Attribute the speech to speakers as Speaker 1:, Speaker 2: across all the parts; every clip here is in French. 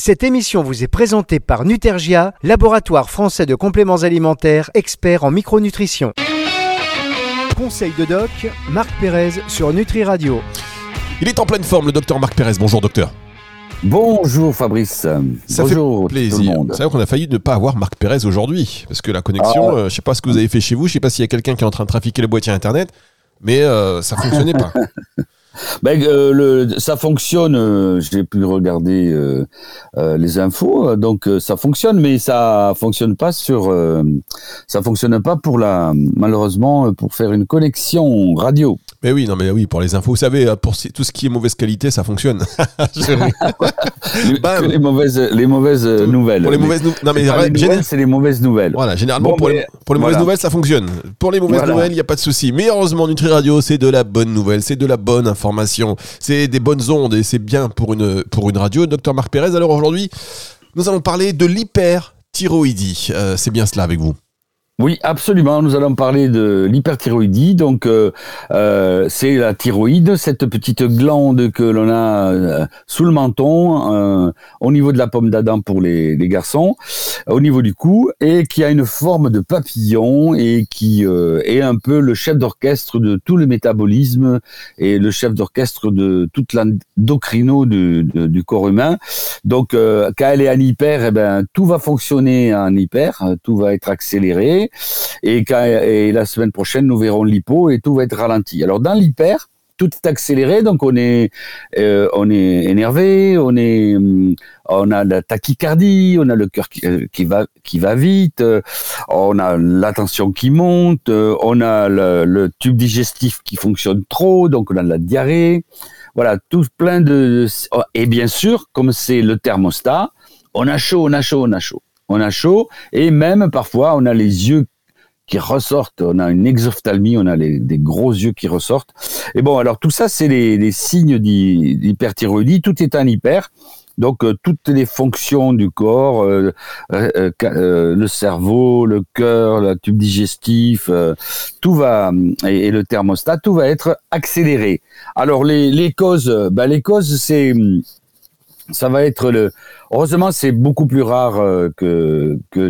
Speaker 1: Cette émission vous est présentée par Nutergia, laboratoire français de compléments alimentaires, expert en micronutrition. Conseil de doc, Marc Pérez sur Nutri Radio.
Speaker 2: Il est en pleine forme, le docteur Marc Pérez. Bonjour, docteur.
Speaker 3: Bonjour Fabrice.
Speaker 2: Ça
Speaker 3: Bonjour
Speaker 2: fait plaisir.
Speaker 3: tout le monde.
Speaker 2: C'est vrai qu'on a failli ne pas avoir Marc Pérez aujourd'hui. Parce que la connexion,
Speaker 3: Ah.
Speaker 2: euh, je sais pas ce que vous avez fait chez vous, je sais pas s'il y a quelqu'un qui est en train de trafiquer le boîtier internet, mais euh, ça fonctionnait pas.
Speaker 3: Ben, euh, le, ça fonctionne. euh, J'ai pu regarder euh, les infos, donc ça fonctionne, mais ça fonctionne pas sur. ça fonctionne pas pour la. Malheureusement, pour faire une connexion radio.
Speaker 2: mais oui, non, mais oui, pour les infos, vous savez, pour tout ce qui est mauvaise qualité, ça fonctionne.
Speaker 3: Les, que les mauvaises, les mauvaises nouvelles.
Speaker 2: pour les mauvaises nouvelles. Non, mais
Speaker 3: C'est les mauvaises nouvelles.
Speaker 2: Voilà, généralement,
Speaker 3: Bon,
Speaker 2: pour, les,
Speaker 3: mais
Speaker 2: pour les mauvaises
Speaker 3: voilà.
Speaker 2: nouvelles, ça fonctionne. Pour les mauvaises
Speaker 3: Voilà.
Speaker 2: nouvelles, il n'y a pas de souci. Mais heureusement, Nutri Radio, c'est de la bonne nouvelle, c'est de la bonne information, c'est des bonnes ondes et c'est bien pour une, pour une radio. Docteur Marc Pérez, alors aujourd'hui, nous allons parler de l'hyperthyroïdie. Euh, c'est bien cela avec vous.
Speaker 3: Oui, absolument. Nous allons parler de l'hyperthyroïdie. Donc, euh, euh, c'est la thyroïde, cette petite glande que l'on a euh, sous le menton, au niveau de la pomme d'Adam pour les, garçons, au niveau du cou, et qui a une forme de papillon et qui est un peu le chef d'orchestre de tout le métabolisme et le chef d'orchestre de toute l'endocrino du, corps humain. Donc, quand elle est en hyper, eh ben, tout va fonctionner en hyper, tout va être accéléré. Et, la semaine prochaine, nous verrons l'hypo et tout va être ralenti. Alors, dans l'hyper, tout est accéléré, donc on est, euh, on est énervé, on est, hum, on a la tachycardie, on a le cœur qui, euh, va, qui va vite, euh, on a la tension qui monte, on a le, le tube digestif qui fonctionne trop, donc on a de la diarrhée. Voilà, tout plein de, et bien sûr, comme c'est le thermostat, on a chaud, on a chaud, on a chaud. On a chaud, et même parfois on a les yeux qui ressortent, on a une exophthalmie, on a des gros yeux qui ressortent. Et bon, alors tout ça, c'est les, signes d'hy- d'hyperthyroïdie, tout est en hyper. Donc euh, toutes les fonctions du corps, euh, euh, le cerveau, le cœur, le tube digestif, tout va et, le thermostat, tout va être accéléré. Alors les, les causes, ben, les causes, c'est hum, ça va être le. Heureusement, c'est beaucoup plus rare euh, que que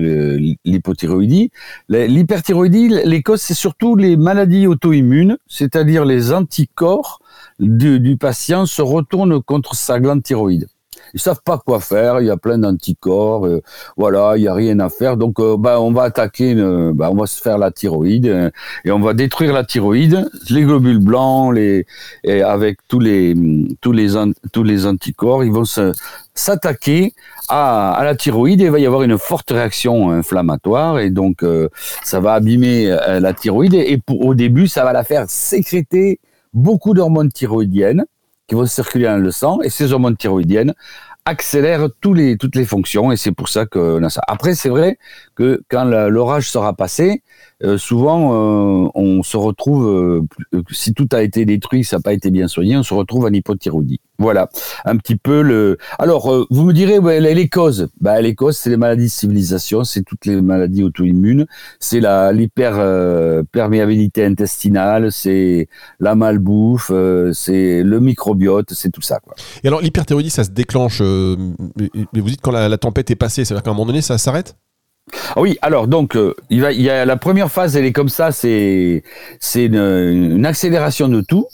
Speaker 3: l'hypothyroïdie. L'hyperthyroïdie, les causes, c'est surtout les maladies auto-immunes, c'est-à-dire les anticorps du patient se retournent contre sa glande thyroïde. Ils savent pas quoi faire. Il y a plein d'anticorps. euh, voilà, il y a rien à faire. Donc, euh, bah, on va attaquer. Une, bah, on va se faire la thyroïde euh, et on va détruire la thyroïde, les globules blancs, les et avec tous les tous les tous les anticorps, ils vont s'attaquer à, à la thyroïde et il va y avoir une forte réaction inflammatoire et donc euh, ça va abîmer euh, la thyroïde et, et pour- au début ça va la faire sécréter beaucoup d'hormones thyroïdiennes qui vont circuler dans le sang et ces hormones thyroïdiennes accélèrent tous les, toutes les fonctions et c'est pour ça qu'on a ça. Après c'est vrai que quand l'orage sera passé, souvent euh, on se retrouve, euh, euh, si tout a été détruit, ça n'a pas été bien soigné, on se retrouve en hypothyroïdie. Voilà, un petit peu le. Alors, euh, vous me direz, ouais, les, causes. Bah, les causes, c'est les maladies de civilisation, c'est toutes les maladies auto-immunes, c'est la l'hyperperméabilité intestinale, c'est la malbouffe, euh, c'est le microbiote, c'est tout ça.
Speaker 2: Et alors, l'hyperthyroïdie, ça se déclenche. euh, mais vous dites quand la, la tempête est passée, c'est-à-dire qu'à un moment donné, ça s'arrête?
Speaker 3: Ah oui, alors donc euh, il y a la première phase, elle est comme ça, c'est c'est une, accélération de tout.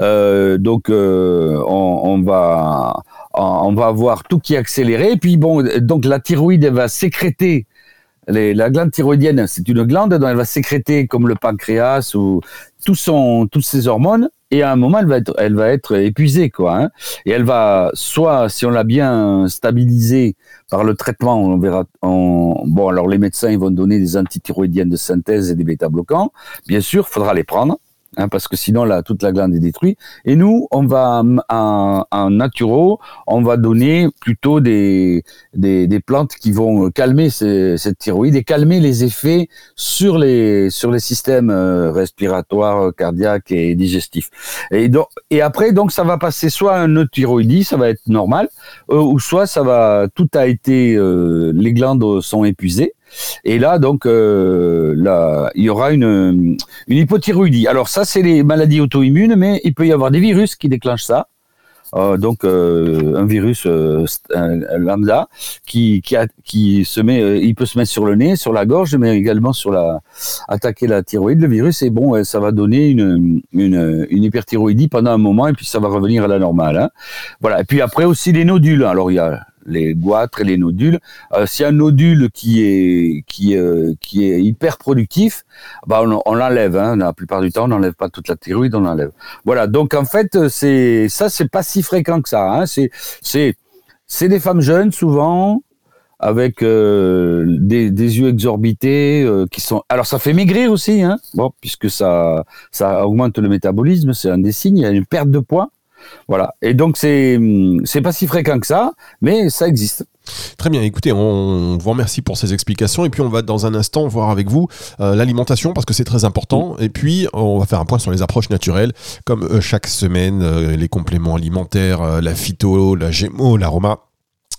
Speaker 3: Euh, donc euh, on, on va on va avoir tout qui est accéléré. Et puis bon, donc la thyroïde elle va sécréter. Les, la glande thyroïdienne, c'est une glande dont elle va sécréter comme le pancréas ou tout son, toutes ses hormones. Et à un moment, elle va être, elle va être épuisée, quoi. Hein, et elle va, soit si on l'a bien stabilisée par le traitement, on verra. on- bon, alors les médecins, ils vont donner des antithyroïdiennes de synthèse et des bêta-bloquants. Bien sûr, faudra les prendre. Hein, parce que sinon, là, toute la glande est détruite. Et nous, on va, en, en naturo, on va donner plutôt des, des, des plantes qui vont calmer ces- cette thyroïde et calmer les effets sur les, sur les systèmes euh, respiratoires, cardiaques et digestifs. Et, donc, et après, donc, ça va passer soit à une thyroïdie, ça va être normal, euh, ou soit ça va, tout a été, euh, les glandes sont épuisées. Et là, donc, euh, là, il y aura une, une hypothyroïdie. Alors ça, c'est les maladies auto-immunes, mais il peut y avoir des virus qui déclenchent ça. euh, donc euh, un virus lambda qui qui, se met, il peut se mettre sur le nez, sur la gorge, mais également sur la attaquer la thyroïde. Le virus et bon, ça va donner une, une, une hyperthyroïdie pendant un moment et puis ça va revenir à la normale. Hein. Voilà. Et puis après aussi les nodules. Alors il y a les goitres et les nodules. Euh, si un nodule qui est qui euh, est hyper productif, bah on, l'enlève. Hein. La plupart du temps, on n'enlève pas toute la thyroïde, on l'enlève. Voilà. Donc en fait, c'est ça, c'est pas si fréquent que ça. Hein. C'est c'est c'est des femmes jeunes souvent avec euh, des, yeux exorbités qui sont alors ça fait maigrir aussi hein bon puisque ça ça augmente le métabolisme c'est un des signes il y a une perte de poids voilà. Et donc c'est c'est pas si fréquent que ça, mais ça existe.
Speaker 2: Très bien, écoutez, on vous remercie pour ces explications et puis on va dans un instant voir avec vous euh, l'alimentation parce que c'est très important et puis on va faire un point sur les approches naturelles comme euh, chaque semaine, euh, les compléments alimentaires, la phyto, la gémo, l'aroma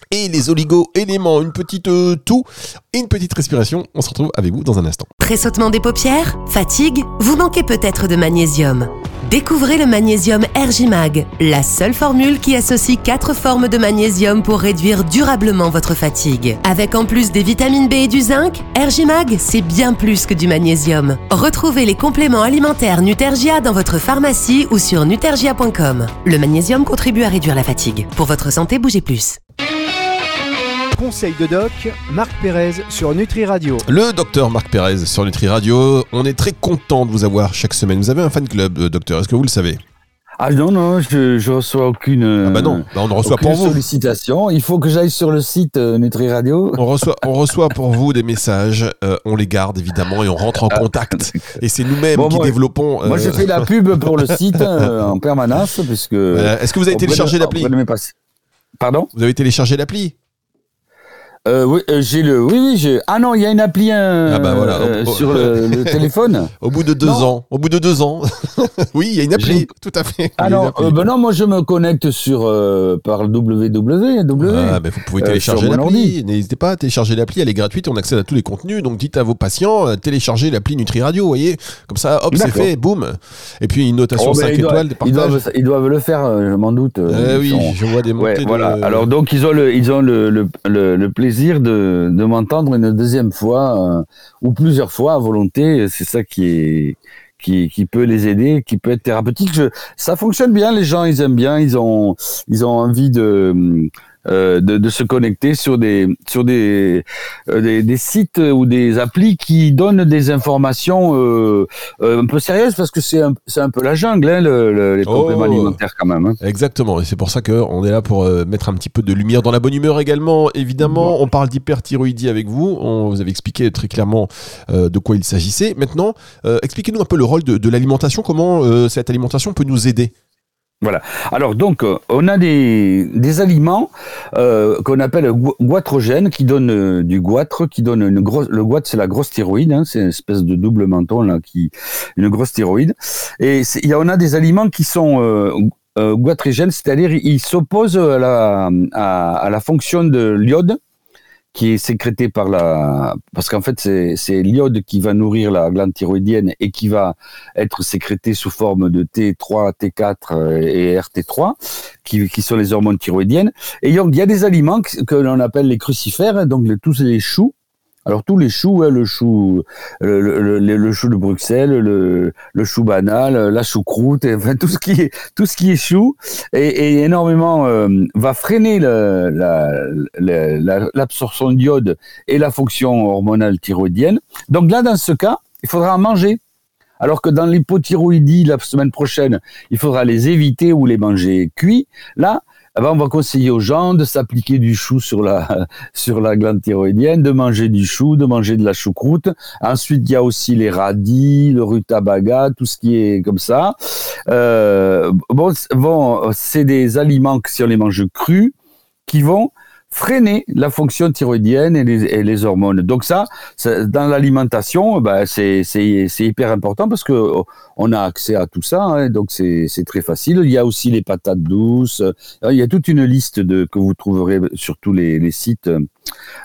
Speaker 2: et les oligo-éléments, une petite tout et une petite respiration. On se retrouve avec vous dans un instant.
Speaker 4: Pressautement des paupières Fatigue Vous manquez peut-être de magnésium Découvrez le magnésium Ergimag, la seule formule qui associe quatre formes de magnésium pour réduire durablement votre fatigue. Avec en plus des vitamines B et du zinc, Ergimag, c'est bien plus que du magnésium. Retrouvez les compléments alimentaires Nutergia dans votre pharmacie ou sur nutergia.com. Le magnésium contribue à réduire la fatigue. Pour votre santé, bougez plus.
Speaker 1: Conseil de doc, Marc Pérez sur Nutri Radio.
Speaker 2: Le docteur Marc Pérez sur Nutri Radio. On est très content de vous avoir chaque semaine. Vous avez un fan club, euh, docteur, est-ce que vous le savez?
Speaker 3: Ah non, non, je, je reçois aucune.
Speaker 2: Ah bah non, bah, on ne reçoit pour vous.
Speaker 3: sollicitation. Il faut que j'aille sur le site euh, Nutri Radio.
Speaker 2: On reçoit, on reçoit pour vous des messages, euh, on les garde évidemment et on rentre en contact. Et c'est nous-mêmes qui développons.
Speaker 3: Moi j'ai fait la pub pour le site en permanence puisque.
Speaker 2: Est-ce que vous avez téléchargé l'appli?
Speaker 3: Pardon?
Speaker 2: Vous avez téléchargé l'appli?
Speaker 3: Euh, oui, euh, j'ai le. Oui, oui, j'ai. Ah non, il y a une appli hein, ah bah voilà. Euh, sur le, téléphone.
Speaker 2: Au bout de deux ans. Au bout de deux ans. oui, il y a une appli. Tout à fait.
Speaker 3: Ah non, ben non, moi je me connecte sur par le www.
Speaker 2: Ah, ben vous pouvez télécharger l'appli. N'hésitez pas à télécharger l'appli. Elle est gratuite. On accède à tous les contenus. Donc dites à vos patients, téléchargez l'appli Nutri Radio. Vous voyez, comme ça, hop, c'est fait. Boum. Et puis une notation 5 étoiles.
Speaker 3: Ils doivent, ils doivent, le faire. Je m'en doute.
Speaker 2: Eh oui, je vois des montées.
Speaker 3: voilà. Alors donc ils ont le, ils ont le, le, le plaisir de, m'entendre une deuxième fois euh, ou plusieurs fois à volonté. C'est ça qui est qui, qui peut les aider, qui peut être thérapeutique. Ça fonctionne bien, les gens ils aiment bien, ils ont ils ont envie de euh, de, de, se connecter sur des sur des, euh, des, des sites ou des applis qui donnent des informations euh, euh un peu sérieuses parce que c'est un, c'est un peu la jungle hein, le, les compléments oh. alimentaires quand même. Hein.
Speaker 2: Exactement et c'est pour ça qu'on est là pour mettre un petit peu de lumière dans la bonne humeur également. Évidemment, on parle d'hyperthyroïdie avec vous. On vous avait expliqué très clairement de quoi il s'agissait. Maintenant, expliquez-nous un peu le rôle de, de l'alimentation. Comment cette alimentation peut nous aider
Speaker 3: voilà. Alors donc, euh, on a des, des aliments euh, qu'on appelle goitrogènes qui donnent euh, du goitre, qui donne une grosse. Le goitre, c'est la grosse thyroïde, hein, c'est une espèce de double menton là, qui une grosse thyroïde. Et il y a, on a des aliments qui sont euh, euh goitrogènes, c'est-à-dire ils s'opposent à la, à la fonction de l'iode qui est sécrété par la, parce qu'en fait c'est l'iode qui va nourrir la glande thyroïdienne et qui va être sécrété sous forme de T3, T4 et RT3, qui, qui sont les hormones thyroïdiennes. Et donc il y a des aliments que, l'on appelle les crucifères, donc tous les choux, alors tous les choux, hein, le chou, le, chou de Bruxelles, le, chou banal, la choucroute, enfin tout ce qui est tout ce qui est chou, et, énormément euh, va freiner l'absorption d'iode et la fonction hormonale thyroïdienne. Donc là, dans ce cas, il faudra en manger. Alors que dans l'hypothyroïdie, la semaine prochaine, il faudra les éviter ou les manger cuits. Là, eh ben, on va conseiller aux gens de s'appliquer du chou sur la, sur la glande thyroïdienne, de manger du chou, de manger de la choucroute. Ensuite, il y a aussi les radis, le rutabaga, tout ce qui est comme ça. Euh, bon, bon c'est des aliments que si on les mange crus, qui vont freiner la fonction thyroïdienne et les, hormones. Donc ça, dans l'alimentation, bah, c'est hyper important parce que oh, on a accès à tout ça, hein, donc c'est très facile. Il y a aussi les patates douces. Il y a toute une liste de que vous trouverez sur tous les, sites.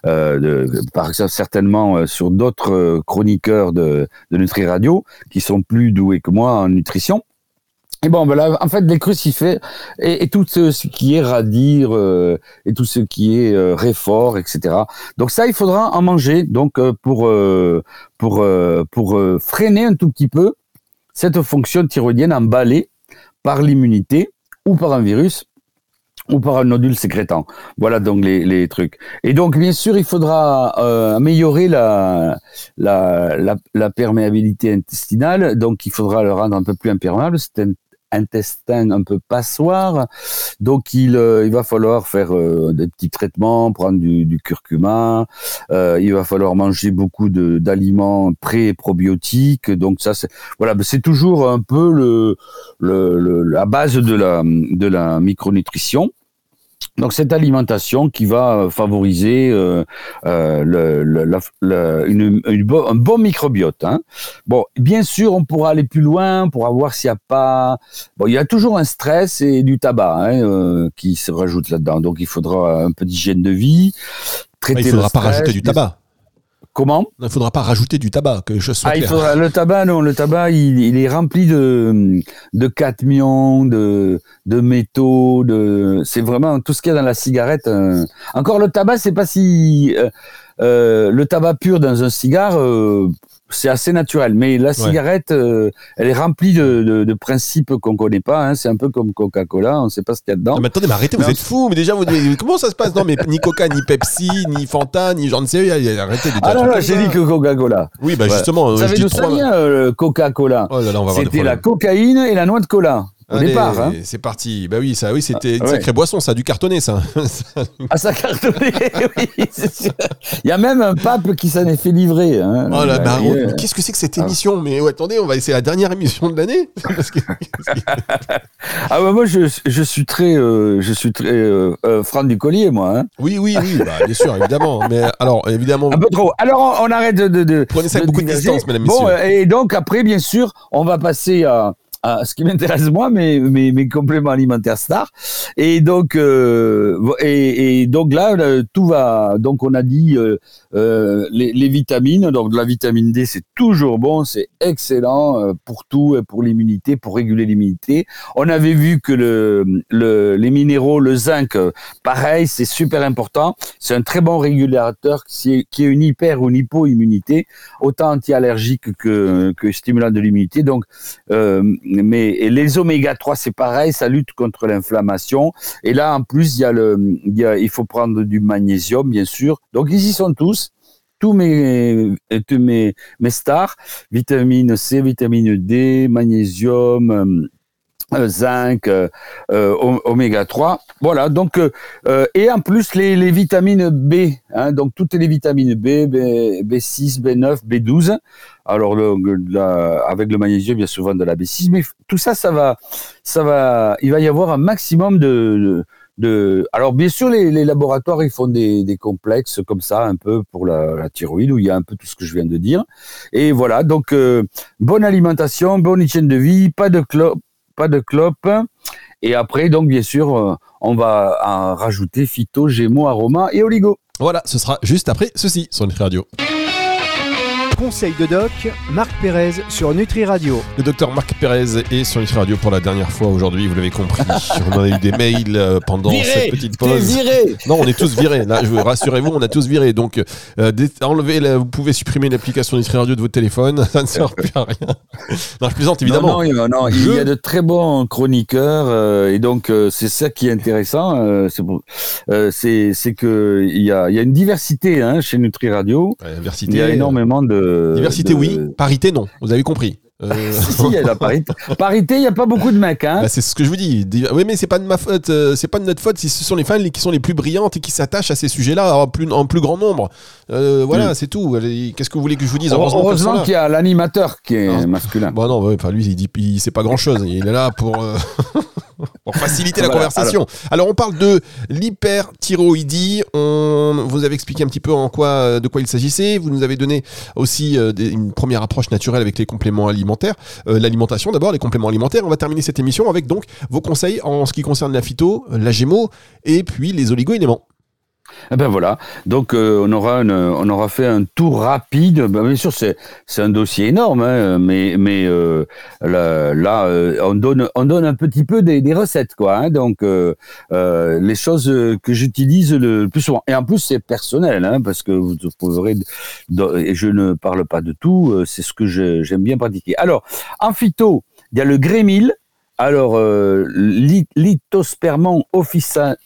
Speaker 3: Euh, par exemple, certainement euh, sur d'autres chroniqueurs de, de Nutri Radio qui sont plus doués que moi en nutrition. Et bon, ben là, en fait, les crucifères et, tout ce qui est radire euh, et tout ce qui est euh, réfort, etc. Donc ça, il faudra en manger. Donc euh, pour euh, pour euh, pour freiner un tout petit peu cette fonction thyroïdienne emballée par l'immunité ou par un virus ou par un nodule sécrétant. Voilà donc les, les trucs. Et donc bien sûr, il faudra euh, améliorer la, la, la, la perméabilité intestinale. Donc il faudra le rendre un peu plus imperméable. Intestin un peu passoire. Donc il, euh, il va falloir faire euh, des petits traitements, prendre du, du curcuma. Euh, il va falloir manger beaucoup d'aliments pré-probiotiques. Donc ça, c'est voilà, c'est toujours un peu le, le, le- la base de la de la micronutrition. Donc cette alimentation qui va euh, favoriser euh, euh, le, le- la- la- une, une bo- un bon microbiote. Hein. Bon, bien sûr, on pourra aller plus loin pour voir s'il n'y a pas. Bon, il y a toujours un stress et du tabac hein, euh, qui se rajoute là-dedans. Donc il faudra un peu d'hygiène de vie. Traiter
Speaker 2: il faudra
Speaker 3: le
Speaker 2: pas rajouter du tabac.
Speaker 3: Comment
Speaker 2: Il ne faudra pas rajouter du tabac, que je sois
Speaker 3: ah, il faudra, le tabac, non, le tabac, il, il est rempli de, de cadmium, de, de métaux, de, c'est vraiment tout ce qu'il y a dans la cigarette. euh. Encore le tabac, c'est pas si, euh, euh, le tabac pur dans un cigare, euh, c'est assez naturel. Mais la cigarette, euh, elle est remplie de, de, de principes qu'on connaît pas. Hein. C'est un peu comme Coca-Cola, on sait pas ce qu'il y a dedans.
Speaker 2: Non, mais attendez, mais arrêtez, vous
Speaker 3: Non.
Speaker 2: êtes fous. Mais déjà, vous, comment ça se passe? Non, mais ni Coca, ni Pepsi, ni Fanta, ni j'en ne sais rien. Arrêtez de dire
Speaker 3: Ah non, non, j'ai dit que Coca-Cola.
Speaker 2: Oui, bah
Speaker 3: Ouais.
Speaker 2: justement,
Speaker 3: Vous
Speaker 2: euh,
Speaker 3: savez
Speaker 2: je dis
Speaker 3: d'où ça vient, euh, Coca-Cola?
Speaker 2: Oh
Speaker 3: C'était la cocaïne et la noix de cola au
Speaker 2: Allez,
Speaker 3: départ. Hein.
Speaker 2: C'est parti. Bah oui, ça, oui, c'était une
Speaker 3: Ah, ouais.
Speaker 2: sacrée boisson, ça, du cartonné, ça.
Speaker 3: Ah, ça cartonnait, oui, c'est sûr. Il y a même un pape qui s'en est fait livrer. Hein.
Speaker 2: Oh là, bah,
Speaker 3: Euh,
Speaker 2: qu'est-ce que c'est que cette
Speaker 3: Ah.
Speaker 2: émission? Mais attendez, on va essayer la dernière émission de l'année. Que-
Speaker 3: Ah bah moi je, je suis très euh, je suis très euh, euh, Franck du collier moi. Hein.
Speaker 2: Oui, oui, oui, bah, bien sûr, évidemment. Mais alors, évidemment,
Speaker 3: Un peu trop. Alors on, on arrête de, de, de
Speaker 2: prenez ça avec beaucoup de distance, mesdames,
Speaker 3: Bon
Speaker 2: messieurs.
Speaker 3: euh, et donc après bien sûr on va passer à à ce qui m'intéresse moi, mes, mes, mes compléments alimentaires stars. Et donc, euh, et, et donc là, tout va. Donc, on a dit euh, euh, les, les vitamines. Donc, de la vitamine D, c'est toujours bon, c'est excellent euh, pour tout, et pour l'immunité, pour réguler l'immunité. On avait vu que le, le, les minéraux, le zinc, pareil, c'est super important. C'est un très bon régulateur qui est une hyper ou une hypo-immunité, autant anti-allergique que, que stimulant de l'immunité. Donc, euh, mais les oméga 3, c'est pareil, ça lutte contre l'inflammation. Et là, en plus, il y a le, il, y a, il faut prendre du magnésium, bien sûr. Donc, ils y sont tous tous mes, tous mes, mes stars, vitamine C, vitamine D, magnésium, euh, zinc, euh, euh, oméga 3. Voilà, donc, euh, et en plus les, les vitamines B, hein, donc toutes les vitamines B, B, B6, B9, B12. Alors, le, la, avec le magnésium, a souvent de la B6, mais tout ça, ça va, ça va, il va y avoir un maximum de, de de... Alors bien sûr, les, les, laboratoires, ils font des, des, complexes comme ça, un peu pour la, la, thyroïde, où il y a un peu tout ce que je viens de dire. Et voilà, donc euh, bonne alimentation, bonne hygiène de vie, pas de clope, pas de clope. Et après, donc bien sûr, euh, on va en rajouter phyto, gémeaux, aroma et oligo.
Speaker 2: Voilà, ce sera juste après ceci sur Nutri Radio.
Speaker 1: Conseil de doc, Marc Pérez sur Nutri Radio.
Speaker 2: Le docteur Marc Pérez est sur Nutri Radio pour la dernière fois aujourd'hui, vous l'avez compris. on a eu des mails euh, pendant
Speaker 3: viré,
Speaker 2: cette petite pause.
Speaker 3: Viré.
Speaker 2: Non, on est tous virés. Là, je rassurez-vous, on a tous viré. Donc, euh, enlevez, la, vous pouvez supprimer l'application Nutri Radio de votre téléphone. Ça ne sert plus à rien. Non, je plaisante évidemment.
Speaker 3: Non, non, non je... il y a de très bons chroniqueurs euh, et donc euh, c'est ça qui est intéressant. euh, c'est c'est que il y a, il y a une diversité hein, chez Nutri Radio.
Speaker 2: Ouais, diversité,
Speaker 3: il y a énormément de
Speaker 2: diversité.
Speaker 3: de...
Speaker 2: Oui, parité non. Vous avez compris.
Speaker 3: Euh... si, si, il y a la parité. Parité, il n'y a pas beaucoup de mecs. Hein
Speaker 2: bah, c'est ce que je vous dis. Oui, mais c'est pas de ma faute. Euh, c'est pas de notre faute si ce sont les femmes qui sont les plus brillantes et qui s'attachent à ces sujets-là en plus, en plus grand nombre. Euh, voilà, c'est tout. Qu'est-ce que vous voulez que je vous dise
Speaker 3: Heureusement, Heureusement qu'il y a l'animateur qui est
Speaker 2: non.
Speaker 3: masculin.
Speaker 2: Bon, non, ouais, enfin, lui, il dit, il sait pas grand-chose. il est là pour. Euh... pour faciliter la voilà, conversation. Alors... alors, on parle de l'hyperthyroïdie. On vous avez expliqué un petit peu en quoi, de quoi il s'agissait. Vous nous avez donné aussi euh, des, une première approche naturelle avec les compléments alimentaires. Euh, L'alimentation d'abord, les compléments alimentaires. On va terminer cette émission avec donc vos conseils en ce qui concerne la phyto, la gémeaux et puis les oligo-éléments.
Speaker 3: Eh ben voilà. Donc euh, on aura on aura fait un tour rapide. Ben, bien sûr, c'est c'est un dossier énorme, hein, mais mais euh, là, euh, on donne on donne un petit peu des, des recettes quoi. Hein, donc les choses que j'utilise le plus souvent. Et en plus c'est personnel, hein, parce que vous trouverez et je ne parle pas de tout. C'est ce que j'aime bien pratiquer. Alors en phyto, il y a le grémil. Alors, euh, lithospermon officinale,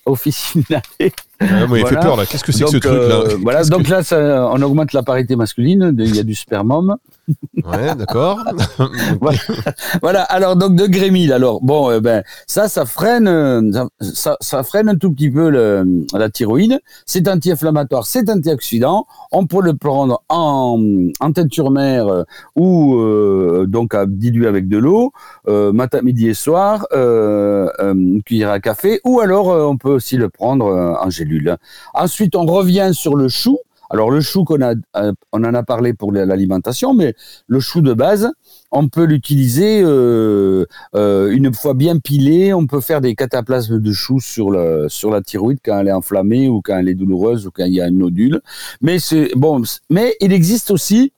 Speaker 2: ah, il fait peur là. Qu'est-ce que c'est que ce truc là
Speaker 3: euh, Voilà, donc là, on augmente la parité masculine. Il y a du spermum.
Speaker 2: Ouais, d'accord.
Speaker 3: voilà. Alors donc de grémil. Alors bon, euh, ben ça, ça freine, euh, ça, ça, freine un tout petit peu le, la thyroïde. C'est anti-inflammatoire, c'est antioxydant. On peut le prendre en, en teinture mère ou donc à diluer avec de l'eau, matin, midi et soir, une cuillère à café, ou alors on peut aussi le prendre en gel Ensuite, on revient sur le chou. Alors le chou qu'on a, euh, on en a parlé pour l'alimentation, mais le chou de base, on peut l'utiliser euh, euh, une fois bien pilé. On peut faire des cataplasmes de chou sur le sur la thyroïde quand elle est enflammée ou quand elle est douloureuse ou quand il y a un nodule. Mais c'est bon. Mais il existe aussi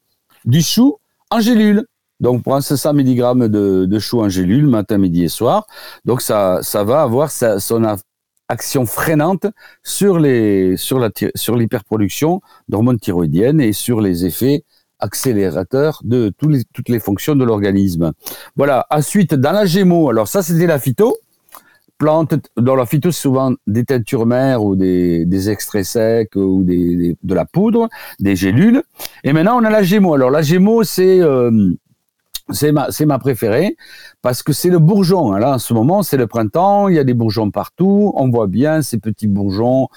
Speaker 3: du chou en gélule. Donc, prend 500 mg de, chou en gélule matin, midi et soir. Donc, ça, ça va avoir son, action freinante sur les sur la sur l'hyperproduction d'hormones thyroïdiennes et sur les effets accélérateurs de tous les, toutes les fonctions de l'organisme. Voilà. Ensuite, dans la Gémeaux, alors ça c'était la phyto. Plante, dans la phyto, c'est souvent des teintures mères ou des, des extraits secs ou des, de la poudre, des gélules. Et maintenant, on a la Gémeaux. Alors la Gémeaux, c'est euh, c'est ma, c'est ma préférée parce que c'est le bourgeon. Là, en ce moment, c'est le printemps, il y a des bourgeons partout. On voit bien ces petits bourgeons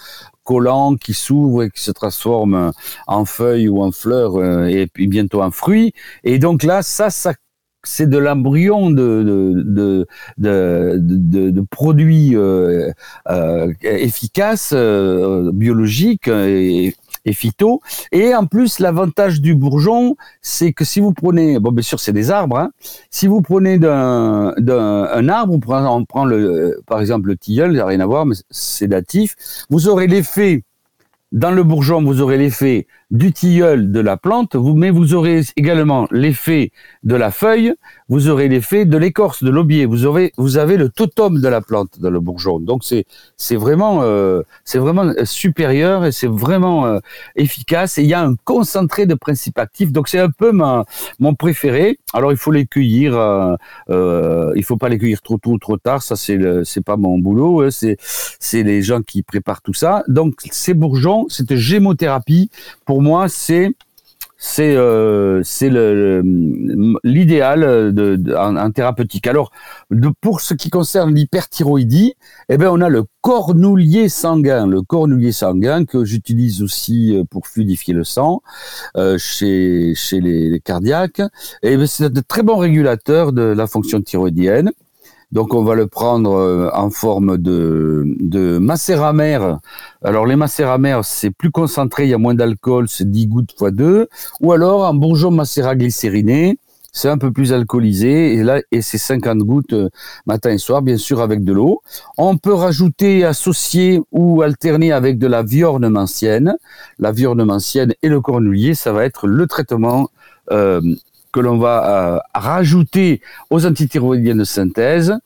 Speaker 3: collants qui s'ouvrent et qui se transforment en feuilles ou en fleurs euh, et puis bientôt en fruits. Et donc là, ça, ça c'est de l'embryon de, de, de, de, produits euh, euh, efficaces, biologiques et et phyto. Et en plus, l'avantage du bourgeon, c'est que si vous prenez, bon, bien sûr, c'est des arbres. Hein, si vous prenez d'un, d'un arbre, on prend, on prend le, par exemple le tilleul, ça n'a rien à voir, mais c'est datif. Vous aurez l'effet dans le bourgeon, vous aurez l'effet du tilleul de la plante, mais vous aurez également l'effet de la feuille, vous aurez l'effet de l'écorce, de l'aubier. Vous aurez, vous avez le totum de la plante dans le bourgeon. Donc c'est, c'est vraiment, euh, c'est vraiment euh, supérieur et c'est vraiment euh, efficace. Et il y a un concentré de principes actifs. Donc c'est un peu ma, mon préféré. Alors il faut les cueillir. Euh, euh, il faut pas les cueillir trop tôt ou trop tard. Ça c'est, c'est pas mon boulot. Hein. C'est, c'est les gens qui préparent tout ça. Donc ces bourgeons, cette gémothérapie pour moi, c'est c'est euh, c'est l'idéal de, en, thérapeutique. Alors, pour ce qui concerne l'hyperthyroïdie, eh ben on a le cornoulier sanguin, le cornoulier sanguin que j'utilise aussi euh, pour fluidifier le sang euh, chez chez les, cardiaques. Et eh ben, c'est un très bon régulateur de la fonction thyroïdienne. Donc on va le prendre euh, en forme de, de macéramère. Alors les macéramères, c'est plus concentré, il y a moins d'alcool, c'est 10 gouttes x 2. Ou alors un bourgeon macérat glycériné, c'est un peu plus alcoolisé et là et c'est 50 gouttes euh, matin et soir bien sûr avec de l'eau. On peut rajouter associer ou alterner avec de la viorne mancienne. La viorne mancienne et le cornoulier, ça va être le traitement euh, que l'on va euh, rajouter aux antithyroïdiennes de synthèse.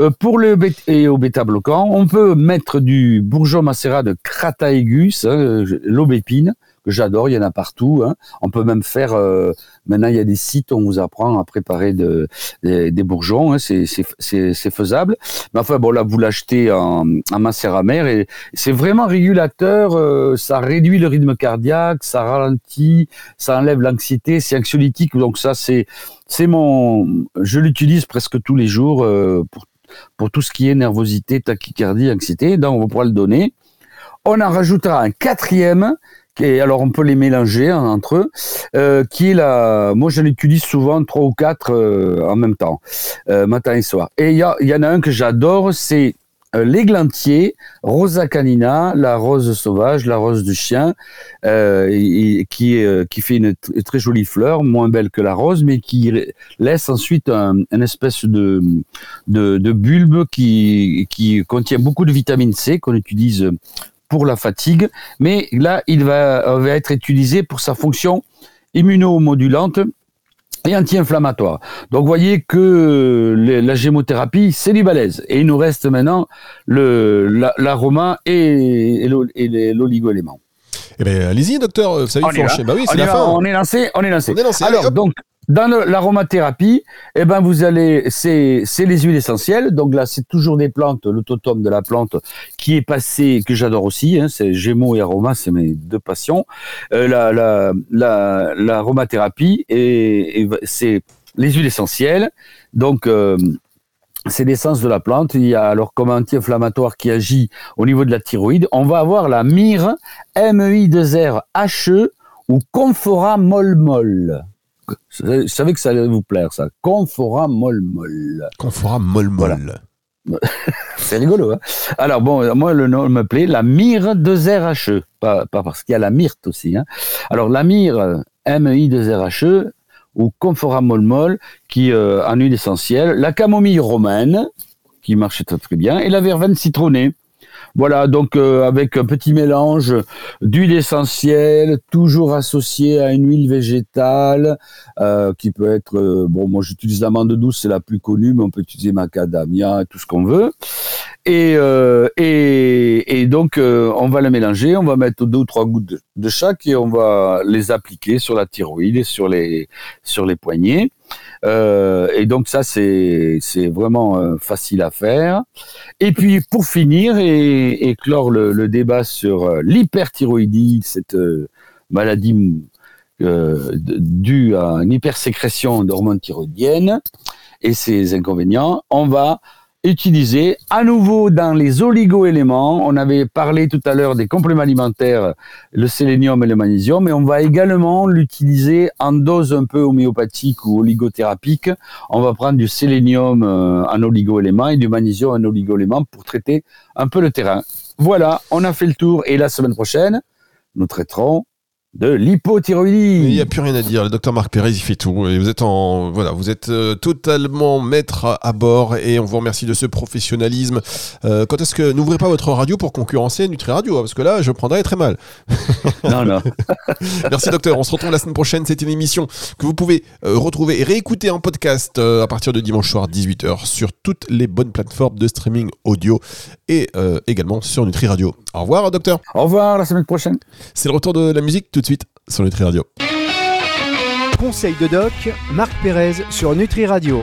Speaker 3: Euh, pour le et au bêta-bloquant, on peut mettre du bourgeon macérat de Crataegus, hein, l'aubépine, j'adore, il y en a partout. Hein. On peut même faire, euh, maintenant il y a des sites où on vous apprend à préparer de, des, bourgeons, hein. c'est faisable. Mais enfin bon là vous l'achetez en, en macéramère et c'est vraiment régulateur, euh, ça réduit le rythme cardiaque, ça ralentit, ça enlève l'anxiété, c'est anxiolytique, donc ça c'est c'est mon, je l'utilise presque tous les jours euh, pour pour tout ce qui est nervosité, tachycardie, anxiété. Donc on va pouvoir le donner. On en rajoutera un quatrième et alors on peut les mélanger entre eux, euh, qui la, moi je l'utilise souvent trois ou quatre euh, en même temps, euh, matin et soir. Et il y, y, en a un que j'adore, c'est l'églantier, Rosa canina, la rose sauvage, la rose du chien, qui fait une, très jolie fleur, moins belle que la rose, mais qui laisse ensuite un, une espèce de, de, de bulbe qui, qui contient beaucoup de vitamine C qu'on utilise pour la fatigue, mais là, il va, va être utilisé pour sa fonction immunomodulante et anti-inflammatoire. Donc, vous voyez que la gémothérapie, c'est du balèze. Et il nous reste maintenant l'aroma et, et l'oligo-élément.
Speaker 2: Eh bien, allez-y, docteur. Savez,
Speaker 3: on, est
Speaker 2: bah oui,
Speaker 3: on,
Speaker 2: la fin.
Speaker 3: on est lancé. On est lancé.
Speaker 2: On est lancé.
Speaker 3: Alors, donc, dans l'aromathérapie, eh ben vous allez, c'est les huiles essentielles. Donc là, c'est toujours des plantes, l'autotome de la plante qui est passé, que j'adore aussi. Hein, c'est Gémeaux et aroma, c'est mes deux passions. Euh, la la l'aromathérapie c'est les huiles essentielles. Donc euh, c'est l'essence de la plante. Il y a alors comme anti-inflammatoire qui agit au niveau de la thyroïde. On va avoir la myrrhe, M-I-2-R H-E ou Confora molle je savais que ça allait vous plaire, ça. Confora molle-molle. C'est rigolo, hein Alors bon, moi le nom me plaît, la myrrhe de RHE, pas, pas parce qu'il y a la myrte aussi. Hein. Alors la myrrhe, M-I de RHE, ou Confora molle-molle, qui euh, en huile essentielle, la camomille romaine, qui marche très très bien, et la verveine citronnée. Voilà, donc euh, avec un petit mélange d'huile essentielle, toujours associée à une huile végétale, euh, qui peut être, euh, bon, moi j'utilise l'amande douce, c'est la plus connue, mais on peut utiliser macadamia, tout ce qu'on veut. Et, et, et, donc on va la mélanger, on va mettre deux ou trois gouttes de, chaque et on va les appliquer sur la thyroïde et sur les, sur les poignets. Euh, et donc ça, c'est c'est vraiment euh, facile à faire. Et puis pour finir et, clore le, le, débat sur euh, l'hyperthyroïdie, cette maladie due à une hypersécrétion d'hormones thyroïdiennes et ses inconvénients, on va utilisé à nouveau dans les oligo-éléments. On avait parlé tout à l'heure des compléments alimentaires, le sélénium et le magnésium, mais on va également l'utiliser en dose un peu homéopathique ou oligothérapique. On va prendre du sélénium euh, en oligo-élément et du magnésium en oligo-élément pour traiter un peu le terrain. Voilà, on a fait le tour et la semaine prochaine, nous traiterons de l'hypothyroïdie.
Speaker 2: Il n'y a plus rien à dire. Le docteur Marc Pérez, il fait tout. Et vous êtes en, voilà, vous êtes euh, totalement maître à bord et on vous remercie de ce professionnalisme. Euh, quand est-ce que n'ouvrez pas votre radio pour concurrencer Nutri Radio hein, Parce que là, je prendrais très mal.
Speaker 3: Non, non.
Speaker 2: Merci docteur. On se retrouve la semaine prochaine. C'est une émission que vous pouvez euh, retrouver et réécouter en podcast à partir de dimanche soir 18h sur toutes les bonnes plateformes de streaming audio et également sur Nutri Radio. Au revoir, docteur.
Speaker 3: Au revoir, la semaine prochaine.
Speaker 2: C'est le retour de la musique tout de suite sur Nutri Radio.
Speaker 1: Conseil de doc, Marc Pérez sur Nutri Radio.